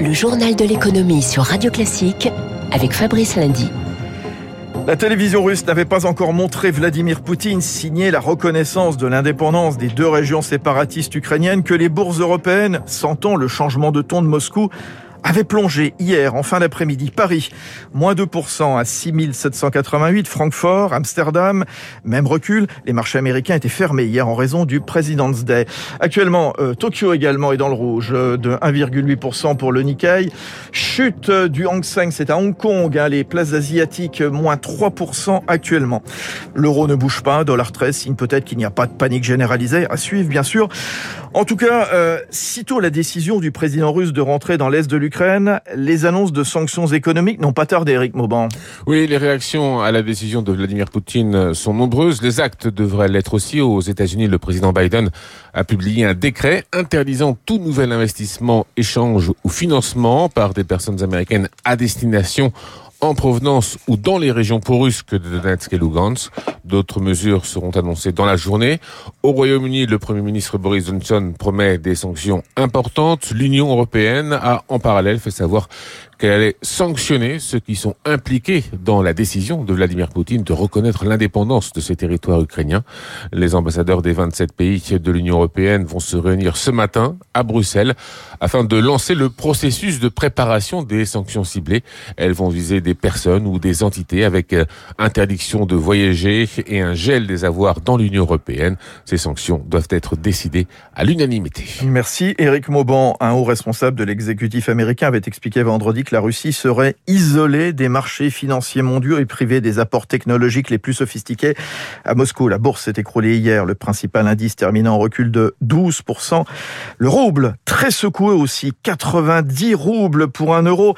Le journal de l'économie sur Radio Classique avec Fabrice Lundy. La télévision russe n'avait pas encore montré Vladimir Poutine signer la reconnaissance de l'indépendance des deux régions séparatistes ukrainiennes que les bourses européennes, sentant le changement de ton de Moscou, avait plongé hier en fin d'après-midi. Paris, moins 2% à 6788. Francfort, Amsterdam, même recul. Les marchés américains étaient fermés hier en raison du President's Day. Actuellement, euh, Tokyo également est dans le rouge euh, de 1,8% pour le Nikkei. Chute euh, du Hang Seng, c'est à Hong Kong. Hein, les places asiatiques, moins 3% actuellement. L'euro ne bouge pas, dollar 13, signe peut-être qu'il n'y a pas de panique généralisée. À suivre, bien sûr. En tout cas, euh, sitôt la décision du président russe de rentrer dans l'est de l'Ukraine, les annonces de sanctions économiques n'ont pas tardé, Eric Mauban. Oui, les réactions à la décision de Vladimir Poutine sont nombreuses. Les actes devraient l'être aussi. Aux États-Unis, le président Biden a publié un décret interdisant tout nouvel investissement, échange ou financement par des personnes américaines à destination en provenance ou dans les régions pro-russes de Donetsk et Lugansk. D'autres mesures seront annoncées dans la journée. Au Royaume-Uni, le Premier ministre Boris Johnson promet des sanctions importantes. L'Union européenne a en parallèle fait savoir qu'elle allait sanctionner ceux qui sont impliqués dans la décision de Vladimir Poutine de reconnaître l'indépendance de ces territoires ukrainiens. Les ambassadeurs des 27 pays de l'Union européenne vont se réunir ce matin à Bruxelles afin de lancer le processus de préparation des sanctions ciblées. Elles vont viser des personnes ou des entités avec euh, interdiction de voyager et un gel des avoirs dans l'Union européenne. Ces sanctions doivent être décidées à l'unanimité. Merci. Eric Mauban, un haut responsable de l'exécutif américain, avait expliqué vendredi que la Russie serait isolée des marchés financiers mondiaux et privée des apports technologiques les plus sophistiqués. À Moscou, la bourse s'est écroulée hier, le principal indice terminant en recul de 12%. Le rouble, très secoué aussi, 90 roubles pour un euro.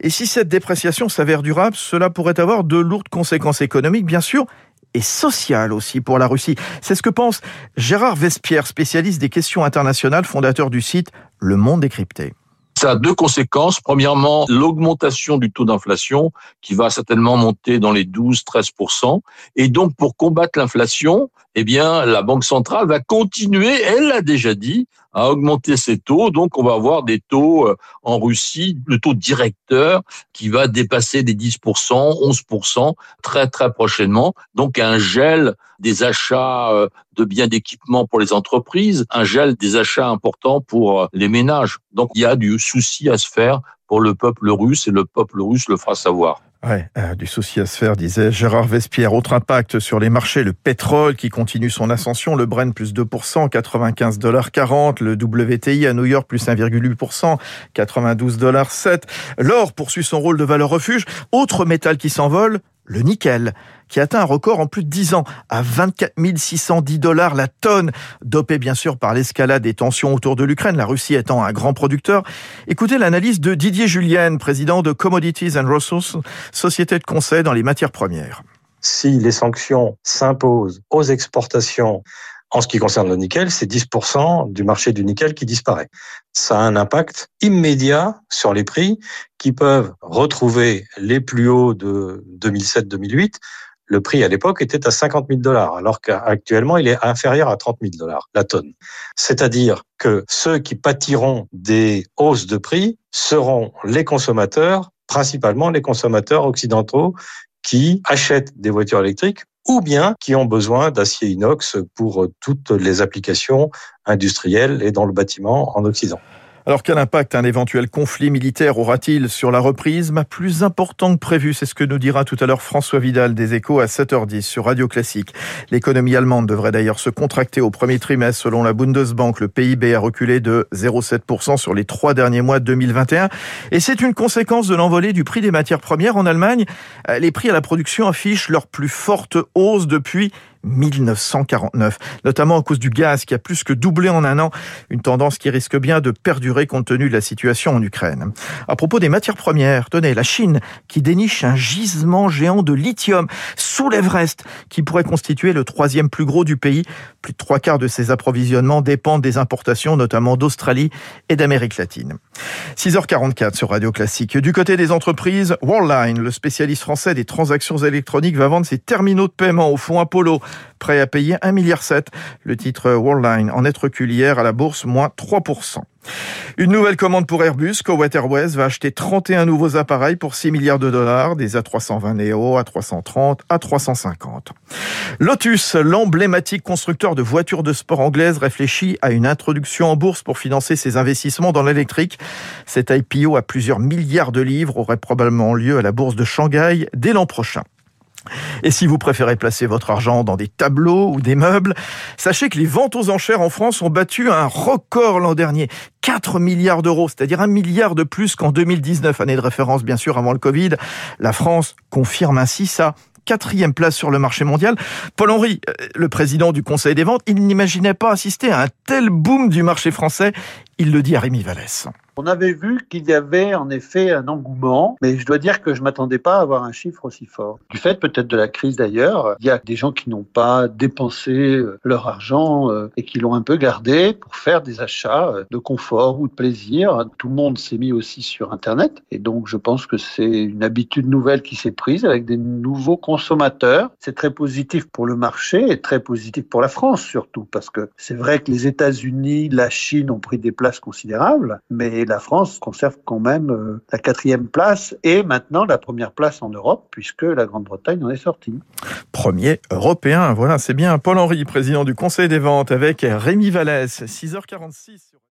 Et si cette dépréciation s'avère durable, cela pourrait avoir de lourdes conséquences économiques, bien sûr, et sociales aussi pour la Russie. C'est ce que pense Gérard Vespierre, spécialiste des questions internationales, fondateur du site Le Monde décrypté. Ça a deux conséquences. Premièrement, l'augmentation du taux d'inflation qui va certainement monter dans les 12-13%. Et donc, pour combattre l'inflation, eh bien, la Banque centrale va continuer, elle l'a déjà dit, à augmenter ses taux. Donc, on va avoir des taux euh, en Russie, le taux directeur qui va dépasser les 10%, 11% très, très prochainement. Donc, un gel des achats euh, de biens d'équipement pour les entreprises, un gel des achats importants pour euh, les ménages. Donc, il y a du souci à se faire pour le peuple russe et le peuple russe le fera savoir. Ouais, euh, du souci à se faire, disait Gérard Vespierre. Autre impact sur les marchés, le pétrole qui continue son ascension, le Brent plus 2%, 95 dollars 40, le WTI à New York plus 1,8%, 92 dollars 7. L'or poursuit son rôle de valeur refuge. Autre métal qui s'envole, le nickel, qui atteint un record en plus de 10 ans, à 24 610 dollars la tonne, dopé bien sûr par l'escalade des tensions autour de l'Ukraine, la Russie étant un grand producteur. Écoutez l'analyse de Didier Julien, président de Commodities and Resources, société de conseil dans les matières premières. Si les sanctions s'imposent aux exportations en ce qui concerne le nickel, c'est 10% du marché du nickel qui disparaît. Ça a un impact immédiat sur les prix qui peuvent retrouver les plus hauts de 2007-2008. Le prix à l'époque était à 50 000 dollars, alors qu'actuellement il est inférieur à 30 000 dollars la tonne. C'est-à-dire que ceux qui pâtiront des hausses de prix seront les consommateurs, principalement les consommateurs occidentaux qui achètent des voitures électriques ou bien qui ont besoin d'acier inox pour toutes les applications industrielles et dans le bâtiment en Occident. Alors quel impact un éventuel conflit militaire aura-t-il sur la reprise? Ma plus important que prévu, c'est ce que nous dira tout à l'heure François Vidal des Échos à 7h10 sur Radio Classique. L'économie allemande devrait d'ailleurs se contracter au premier trimestre selon la Bundesbank. Le PIB a reculé de 0,7% sur les trois derniers mois de 2021 et c'est une conséquence de l'envolée du prix des matières premières en Allemagne. Les prix à la production affichent leur plus forte hausse depuis 1949, notamment à cause du gaz qui a plus que doublé en un an, une tendance qui risque bien de perdurer compte tenu de la situation en Ukraine. À propos des matières premières, tenez, la Chine qui déniche un gisement géant de lithium sous l'Everest qui pourrait constituer le troisième plus gros du pays. Plus de trois quarts de ses approvisionnements dépendent des importations, notamment d'Australie et d'Amérique latine. 6h44 sur Radio Classique. Du côté des entreprises, Worldline, le spécialiste français des transactions électroniques, va vendre ses terminaux de paiement au fonds Apollo prêt à payer 1,7 milliard. Le titre Worldline en être recul hier à la bourse, moins 3%. Une nouvelle commande pour Airbus. Kuwait Airways va acheter 31 nouveaux appareils pour 6 milliards de dollars, des A320 Neo, A330, A350. Lotus, l'emblématique constructeur de voitures de sport anglaise, réfléchit à une introduction en bourse pour financer ses investissements dans l'électrique. Cet IPO à plusieurs milliards de livres aurait probablement lieu à la bourse de Shanghai dès l'an prochain. Et si vous préférez placer votre argent dans des tableaux ou des meubles, sachez que les ventes aux enchères en France ont battu un record l'an dernier. 4 milliards d'euros, c'est-à-dire un milliard de plus qu'en 2019, année de référence bien sûr avant le Covid. La France confirme ainsi sa quatrième place sur le marché mondial. Paul-Henri, euh, le président du Conseil des ventes, il n'imaginait pas assister à un tel boom du marché français. Il le dit à Rémi Vallès. On avait vu qu'il y avait en effet un engouement, mais je dois dire que je m'attendais pas à avoir un chiffre aussi fort. Du fait peut-être de la crise d'ailleurs, il y a des gens qui n'ont pas dépensé euh, leur argent euh, et qui l'ont un peu gardé pour faire des achats euh, de confort ou de plaisir. Tout le monde s'est mis aussi sur Internet et donc je pense que c'est une habitude nouvelle qui s'est prise avec des nouveaux consommateurs. C'est très positif pour le marché et très positif pour la France surtout parce que c'est vrai que les États-Unis, la Chine ont pris des places considérables, mais la France conserve quand même euh, la quatrième place et maintenant la première place en Europe puisque la Grande-Bretagne en est sortie. Premier européen, voilà, c'est bien. Paul-Henri, président du Conseil des ventes avec Rémi Vallès, 6h46.